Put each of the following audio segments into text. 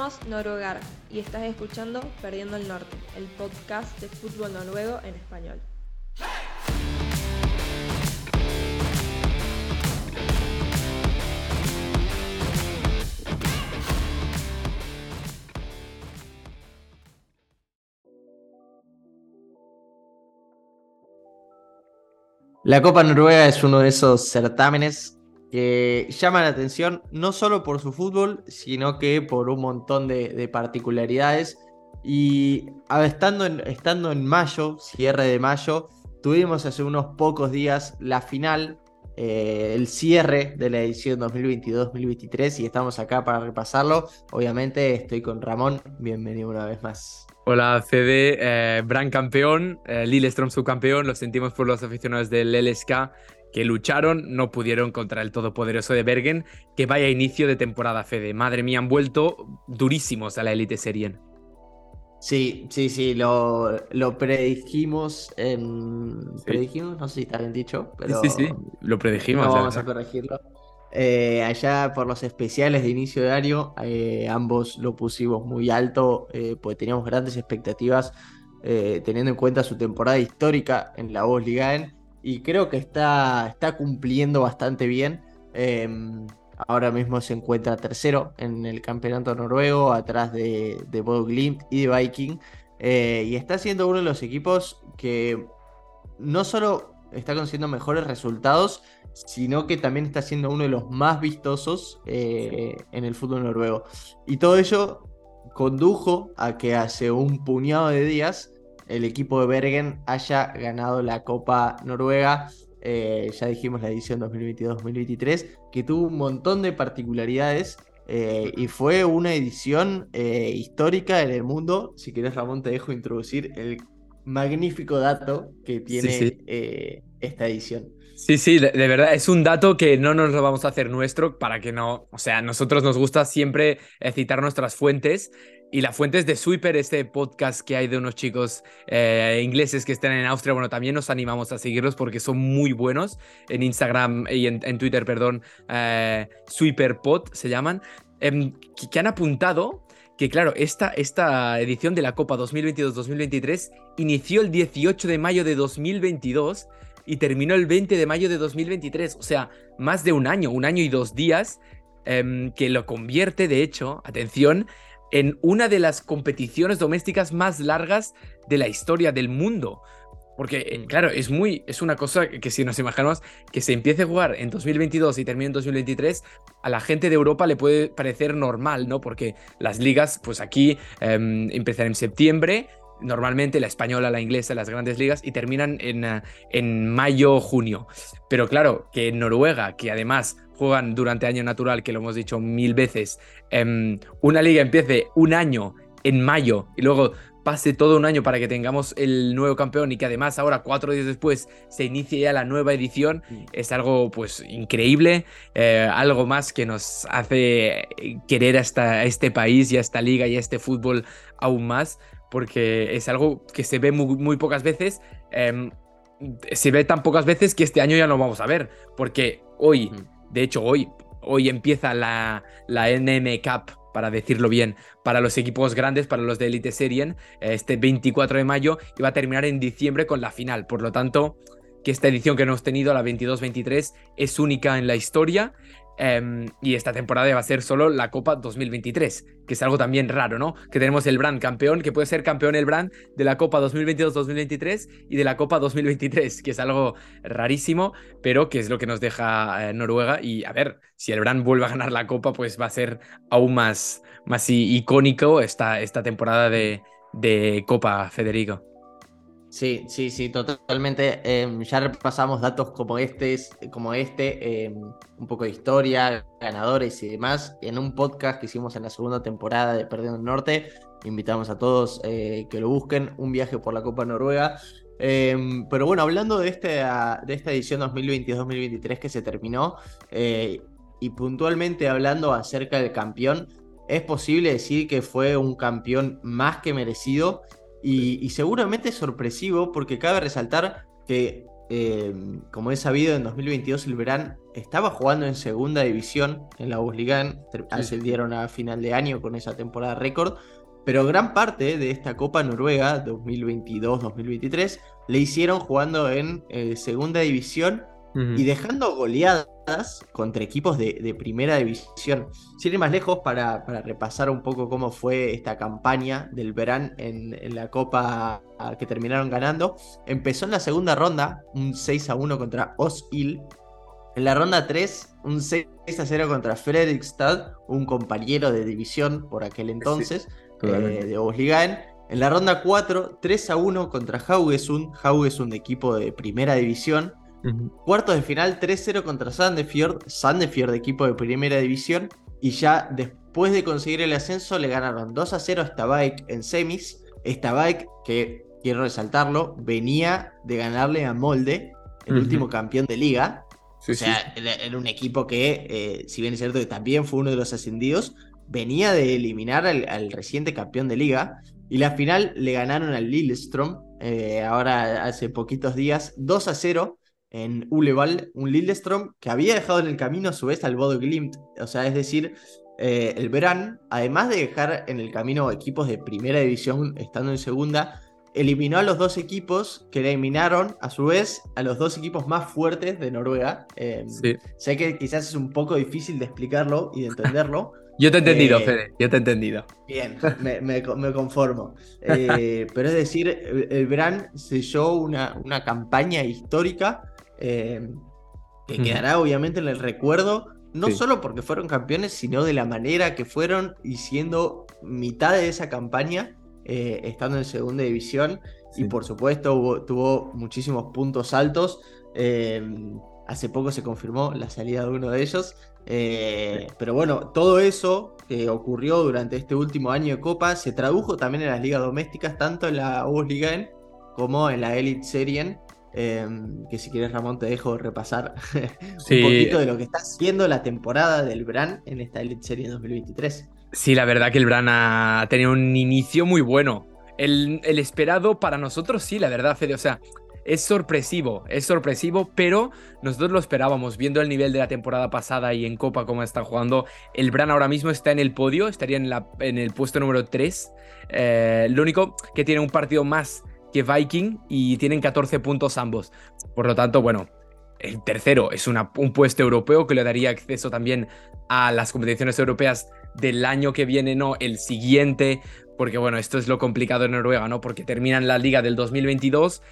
Somos y estás escuchando Perdiendo el Norte, el podcast de fútbol noruego en español. La Copa Noruega es uno de esos certámenes que llaman la atención no solo por su fútbol, sino que por un montón de, particularidades. Y estando en, estando en mayo, cierre de mayo, tuvimos hace unos pocos días la final, eh, el cierre de la edición 2022-2023 y estamos acá para repasarlo. Obviamente estoy con Ramón, bienvenido una vez más. Hola CD, eh, Brand campeón, eh, subcampeón, lo sentimos por los aficionados del LSK que lucharon, no pudieron contra el todopoderoso de Bergen, que vaya inicio de temporada Fede. Madre mía, han vuelto durísimos a la Elite Serien. Sí, sí, sí, lo, lo predijimos. ¿Predijimos? No sé si está bien dicho, pero... Sí, sí, lo predijimos. vamos a corregirlo. Eh, allá por los especiales de inicio de año, eh, ambos lo pusimos muy alto, eh, pues teníamos grandes expectativas teniendo en cuenta su temporada histórica en la Ligaen y creo que está, está cumpliendo bastante bien. Em, ahora mismo se encuentra tercero en el campeonato noruego, atrás de, de y de Viking. y está siendo uno de los equipos que no solo está consiguiendo mejores resultados, sino que también está siendo uno de los más vistosos eh, en el fútbol noruego. Y todo ello condujo a que hace un puñado de días el equipo de Bergen haya ganado la Copa Noruega. Eh, ya dijimos la edición 2022-2023, que tuvo un montón de particularidades eh, y fue una edición histórica en el mundo. Si querés, Ramón, te dejo introducir el magnífico dato que tiene esta edición. Sí, sí, de, verdad, es un dato que no nos lo vamos a hacer nuestro para que no, o sea, a nosotros nos gusta siempre eh, citar nuestras fuentes y la fuente es de Sweeper, este podcast que hay de unos chicos eh, ingleses que están en Austria. Bueno, también nos animamos a seguirlos porque son muy buenos en Instagram y en, Twitter, perdón, eh, SweeperPod se llaman, em, que, han apuntado que claro, esta, esta edición de la Copa 2022-2023 inició el 18 de mayo de 2022 y terminó el 20 de mayo de 2023. O sea, más de un año, un año y dos días, em, que lo convierte, de hecho, atención, en una de las competiciones domésticas más largas de la historia del mundo. Porque, mm. claro, es muy. Es una cosa que si nos imaginamos que se empiece a jugar en 2022 y termine en 2023, a la gente de Europa le puede parecer normal, ¿no? Porque las ligas, pues aquí em, empiezan en septiembre normalmente la española, la inglesa, las grandes ligas y terminan en, eh, en mayo, junio. Pero claro, que en Noruega, que además juegan durante año natural, que lo hemos dicho mil veces, em, una liga empiece un año en mayo y luego pase todo un año para que tengamos el nuevo campeón y que además ahora cuatro días después se inicie ya la nueva edición mm. es algo pues increíble eh, algo más que nos hace querer a este país y a esta liga y a este fútbol aún más porque es algo que se ve muy, pocas veces. Em, se ve tan pocas veces que este año ya no vamos a ver, porque hoy, de hecho hoy, hoy empieza la, la NM Cup, para decirlo bien, para los equipos grandes, para los de Elite Serien, este 24 de mayo, y va a terminar en diciembre con la final. Por lo tanto, que esta edición que hemos tenido, la 22-23, es única en la historia Em, y esta temporada va a ser solo la Copa 2023, que es algo también raro, ¿no? Que tenemos el Brand campeón, que puede ser campeón el Brand de la Copa 2022-2023 y de la Copa 2023, que es algo rarísimo, pero que es lo que nos deja eh, Noruega. Y a ver, si el Brand vuelve a ganar la Copa, pues va a ser aún más, más icónico esta, esta temporada de, de Copa, Federico. Sí, sí, sí, totalmente. Em, ya repasamos datos como este, como este em, un poco de historia, ganadores y demás, en un podcast que hicimos en la segunda temporada de Perdiendo el Norte. Invitamos a todos eh, que lo busquen, un viaje por la Copa Noruega. Em, pero bueno, hablando de, este, de esta edición 2022-2023 que se terminó, eh, y puntualmente hablando acerca del campeón, es posible decir que fue un campeón más que merecido y, seguramente sorpresivo porque cabe resaltar que eh, como es sabido, en 2022 el Verán estaba jugando en segunda división en la Bundesliga, ascendieron a final de año con esa temporada récord, pero gran parte de esta Copa Noruega 2022-2023 le hicieron jugando en eh, segunda división y dejando goleadas contra equipos de, primera división. Sin ir más lejos, para, repasar un poco cómo fue esta campaña del Verán en, la Copa que terminaron ganando, empezó en la segunda ronda, un 6 a 1 contra Osil. En la ronda 3, un 6 a 0 contra Fredrikstad, un compañero de división por aquel entonces, eh, de Bundesliga. En la ronda 4, 3 a 1 contra Haugesund, Haugesund equipo de primera división. Cuartos de final 3-0 contra Sandefjord, Sandefjord equipo de primera división. Y ya después de conseguir el ascenso le ganaron 2-0 a Stabæk en semis. Stabæk, que quiero resaltarlo, venía de ganarle a Molde, el último campeón de liga. o sea, era un equipo que, eh, si bien es cierto que también fue uno de los ascendidos, venía de eliminar al, reciente campeón de liga. Y la final le ganaron al Lillestrøm, eh, ahora hace poquitos días, 2 a 0 en Uleval, un Lillestrøm que había dejado en el camino a su vez al Bodo Glimt. O sea, es decir, eh, el Verán, además de dejar en el camino equipos de primera división estando en segunda, eliminó a los dos equipos que eliminaron a su vez a los dos equipos más fuertes de Noruega. Em, sé que quizás es un poco difícil de explicarlo y de entenderlo. Yo te he entendido, eh, Fede, yo te he entendido. Bien, me, conformo. Eh, pero es decir, el, Verán selló una, una campaña histórica Em, que quedará obviamente en el recuerdo, no solo porque fueron campeones, sino de la manera que fueron y siendo mitad de esa campaña, eh, estando en segunda división. Y por supuesto tuvo muchísimos puntos altos. Em, hace poco se confirmó la salida de uno de ellos. Eh, pero bueno, todo eso que ocurrió durante este último año de Copa se tradujo también en las ligas domésticas, tanto en la Bundesliga como en la Elite Serien. Em, que si quieres, Ramón, te dejo repasar un poquito de lo que está haciendo la temporada del Bran en esta Elite Serie 2023. Sí, la verdad que el Bran ha tenido un inicio muy bueno. El, esperado para nosotros, sí, la verdad, Fede. O sea, es sorpresivo, es sorpresivo, pero nosotros lo esperábamos. Viendo el nivel de la temporada pasada y en Copa cómo está jugando, el Bran ahora mismo está en el podio, estaría en, la, en el puesto número 3. Eh, lo único que tiene un partido más que Viking y tienen 14 puntos ambos. Por lo tanto, bueno, el tercero es un puesto europeo que le daría acceso también a las competiciones europeas del año que viene, no el siguiente, porque bueno, esto es lo complicado en Noruega, ¿no? Porque terminan la liga del 2022,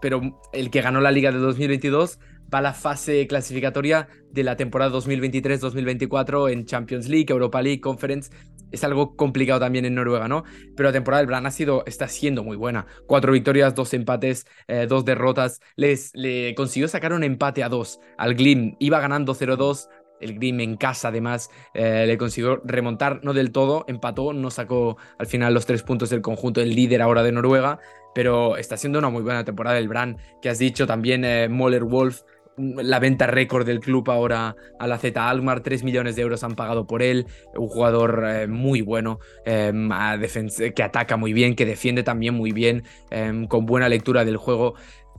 pero el que ganó la liga del 2022 va a la fase clasificatoria de la temporada 2023-2024 en Champions League, Europa League, Conference es algo complicado también en Noruega, ¿no? Pero la temporada del Bran ha sido, está siendo muy buena. Cuatro victorias, dos empates, eh, dos derrotas. Les, le consiguió sacar un empate a dos al Glim. Iba ganando 0-2. El Glim en casa, además, eh, le consiguió remontar, no del todo, empató, no sacó al final los tres puntos del conjunto, el líder ahora de Noruega, pero está siendo una muy buena temporada del Bran, que has dicho también eh, Moller Wolf la venta récord del club ahora a la Z Almar, 3 millones de euros han pagado por él, un jugador eh, muy bueno, em, que ataca muy bien, que defiende también muy bien, em, con buena lectura del juego.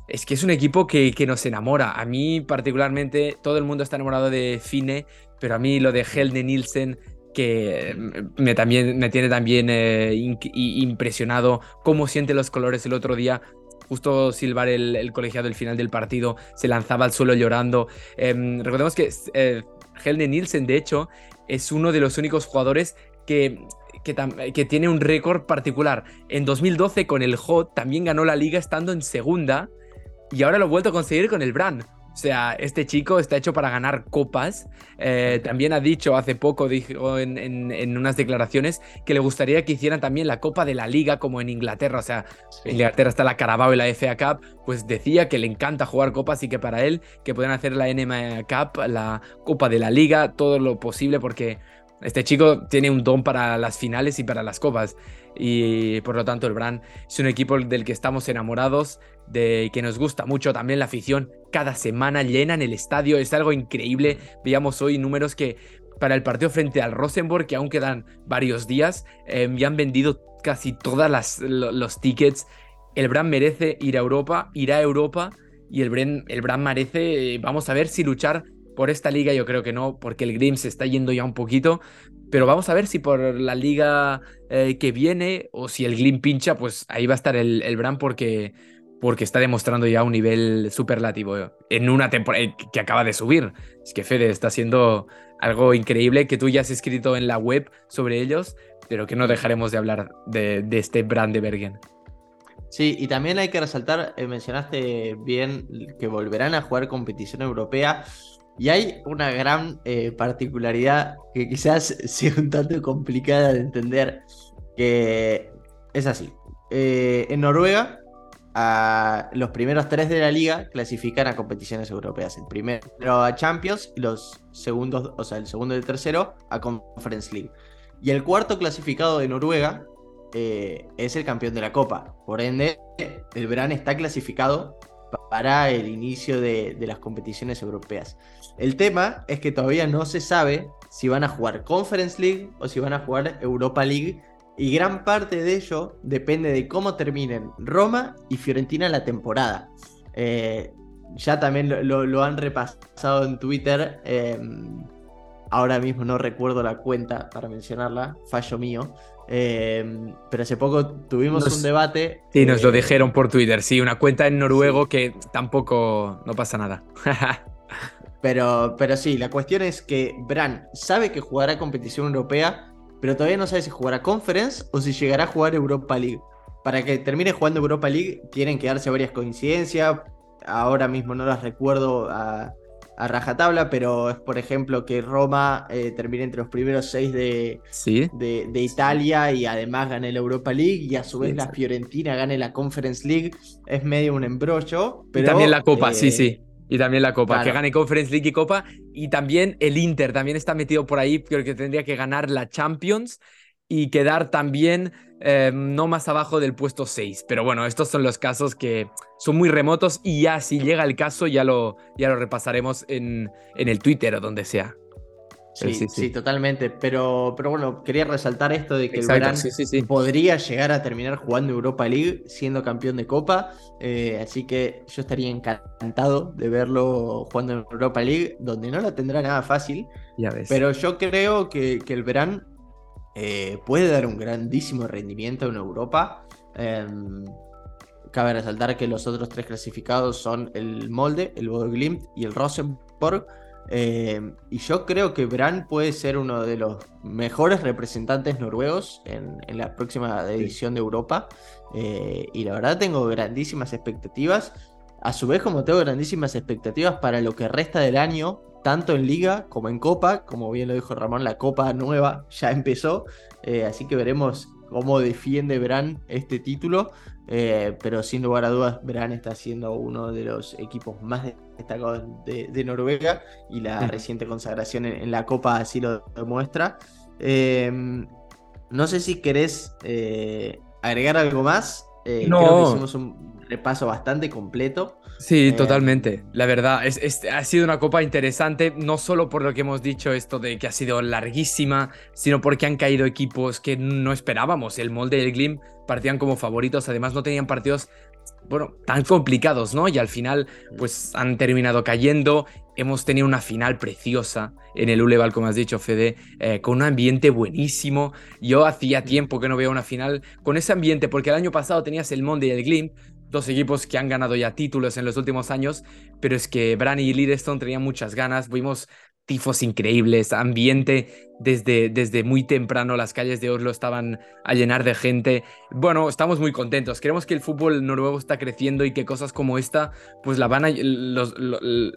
Es que es un equipo que, que, nos enamora. A mí particularmente, todo el mundo está enamorado de Fine, pero a mí lo de Helne Nielsen que em, me, también, me tiene también eh, impresionado cómo siente los colores el otro día justo silbar el, colegiado el final del partido, se lanzaba al suelo llorando. Em, recordemos que eh, Helne Nielsen, de hecho, es uno de los únicos jugadores que, que, tiene un récord particular. En 2012 con el Hot también ganó la liga estando en segunda y ahora lo ha vuelto a conseguir con el Brand. O sea, este chico está hecho para ganar copas. Eh, también ha dicho hace poco, dijo en, unas declaraciones, que le gustaría que hicieran también la Copa de la Liga como en Inglaterra. O sea, en Inglaterra está la Carabao y la FA Cup. Pues decía que le encanta jugar copas y que para él que puedan hacer la NMA Cup, la Copa de la Liga, todo lo posible porque este chico tiene un don para las finales y para las copas. Y por lo tanto el Bran es un equipo del que estamos enamorados, de que nos gusta mucho también la afición. Cada semana llenan el estadio, es algo increíble. Veíamos hoy números que para el partido frente al Rosenborg, que aún quedan varios días, em, ya han vendido casi todos los tickets. El Bran merece ir a Europa, irá a Europa y el Bran, el Bran merece, vamos a ver si luchar por esta liga, yo creo que no, porque el Grim se está yendo ya un poquito, pero vamos a ver si por la liga eh, que viene o si el Glim pincha, pues ahí va a estar el, el Bran porque, porque está demostrando ya un nivel superlativo en una temporada eh, que acaba de subir. Es que Fede está haciendo algo increíble que tú ya has escrito en la web sobre ellos, pero que no dejaremos de hablar de, este Bran de Bergen. Sí, y también hay que resaltar, eh, mencionaste bien que volverán a jugar competición europea. Y hay una gran eh, particularidad que quizás sea un tanto complicada de entender, que es así. Eh, en Noruega, los primeros tres de la liga clasifican a competiciones europeas. El primero a Champions y los segundos, o sea, el segundo y el tercero a Conference League. Y el cuarto clasificado de Noruega eh, es el campeón de la Copa. Por ende, el Bran está clasificado para el inicio de las competiciones europeas. El tema es que todavía no se sabe si van a jugar Conference League o si van a jugar Europa League. Y gran parte de ello depende de cómo terminen Roma y Fiorentina la temporada. Eh, ya también lo, han repasado en Twitter. Em, ahora mismo no recuerdo la cuenta para mencionarla, fallo mío. Em, pero hace poco tuvimos un debate. Sí, nos lo eh, dijeron por Twitter. Sí, una cuenta en noruego que tampoco no pasa nada. Pero, pero sí, la cuestión es que Bran sabe que jugará competición europea, pero todavía no sabe si jugará Conference o si llegará a jugar Europa League. Para que termine jugando Europa League tienen que darse varias coincidencias. Ahora mismo no las recuerdo a, rajatabla, pero es por ejemplo que Roma eh, termine entre los primeros seis de, de, Italia y además gane la Europa League y a su vez la Fiorentina gane la Conference League. Es medio un embrollo. Pero, también la Copa, sí, eh, sí. Y también la Copa, que gane Conference League y Copa. Y también el Inter también está metido por ahí, creo que tendría que ganar la Champions y quedar también eh, no más abajo del puesto 6. Pero bueno, estos son los casos que son muy remotos y ya si llega el caso ya lo, ya lo repasaremos en, en el Twitter o donde sea. Sí, sí, totalmente. Pero, pero bueno, quería resaltar esto de que el Verán podría llegar a terminar jugando Europa League siendo campeón de Copa. Eh, así que yo estaría encantado de verlo jugando en Europa League, donde no lo tendrá nada fácil. Ya ves. Pero yo creo que, el Verán eh, puede dar un grandísimo rendimiento en Europa. Em, cabe resaltar que los otros tres clasificados son el Molde, el Bodo Glimt y el Rosenborg. Eh, y yo creo que Bran puede ser uno de los mejores representantes noruegos en, la próxima edición de Europa. Eh, y la verdad tengo grandísimas expectativas. A su vez, como tengo grandísimas expectativas para lo que resta del año, tanto en liga como en copa. Como bien lo dijo Ramón, la copa nueva ya empezó. Eh, así que veremos cómo defiende Bran este título. Eh, pero sin lugar a dudas, Bran está siendo uno de los equipos más destacados de, Noruega y la reciente consagración en, la Copa así lo demuestra. Em, no sé si querés eh, agregar algo más. Eh, no. Creo que hicimos un repaso bastante completo. Sí, totalmente. La verdad, es, ha sido una copa interesante, no solo por lo que hemos dicho esto de que ha sido larguísima, sino porque han caído equipos que no esperábamos. El molde y el Glim partían como favoritos, además no tenían partidos, bueno, tan complicados, ¿no? Y al final, pues han terminado cayendo. Hemos tenido una final preciosa en el Uleval, como has dicho, Fede, eh, con un ambiente buenísimo. Yo hacía tiempo que no veía una final con ese ambiente, porque el año pasado tenías el Monde y el Glim, dos equipos que han ganado ya títulos en los últimos años, pero es que Brani y Liddestone tenían muchas ganas, vimos tifos increíbles, ambiente desde, desde muy temprano, las calles de Oslo estaban a llenar de gente. Bueno, estamos muy contentos, creemos que el fútbol noruego está creciendo y que cosas como esta pues la van a, los,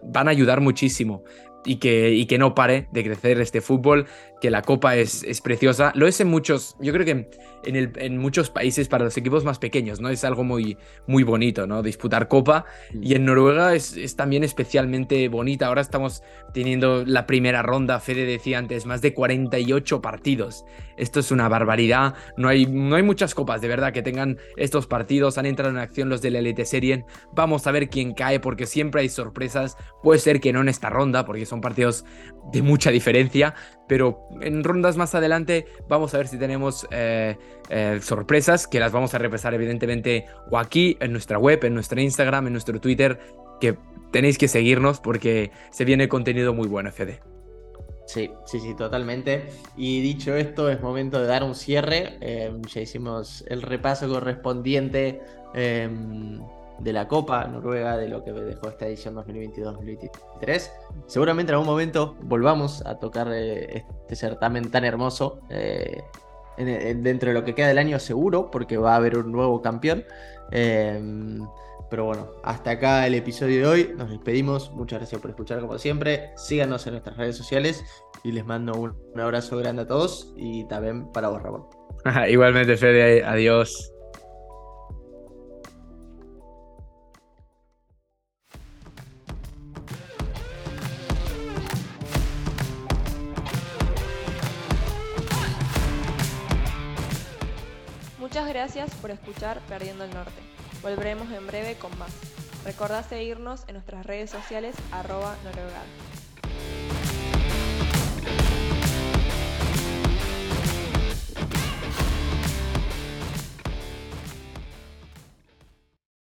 van a ayudar muchísimo y que, y que no pare de crecer este fútbol, que la copa es, es preciosa. Lo es en muchos, yo creo que en, el, en, muchos países para los equipos más pequeños, ¿no? Es algo muy, muy bonito, ¿no? Disputar copa. Mm. Y en Noruega es, es, también especialmente bonita. Ahora estamos teniendo la primera ronda, Fede decía antes, más de 48 partidos. Esto es una barbaridad. No hay, no hay muchas copas, de verdad, que tengan estos partidos. Han entrado en acción los de la Elite Serien. Vamos a ver quién cae, porque siempre hay sorpresas. Puede ser que no en esta ronda, porque son partidos de mucha diferencia, pero en rondas más adelante vamos a ver si tenemos eh, eh, sorpresas que las vamos a repasar evidentemente o aquí en nuestra web, en nuestro Instagram, en nuestro Twitter que tenéis que seguirnos porque se viene contenido muy bueno, Fede. Sí, sí, sí, totalmente. Y dicho esto, es momento de dar un cierre. Em, ya hicimos el repaso correspondiente em, de la Copa Noruega, de lo que dejó esta edición 2022-2023. Seguramente en algún momento volvamos a tocar eh, este certamen tan hermoso. Eh, dentro de lo que queda del año seguro, porque va a haber un nuevo campeón. Em, pero bueno, hasta acá el episodio de hoy. Nos despedimos. Muchas gracias por escuchar como siempre. Síganos en nuestras redes sociales y les mando un, abrazo grande a todos y también para vos, Ramón. Igualmente, Fede. Adiós. Muchas gracias por escuchar Perdiendo el Norte. Volveremos en breve con más. Recordá seguirnos en nuestras redes sociales arroba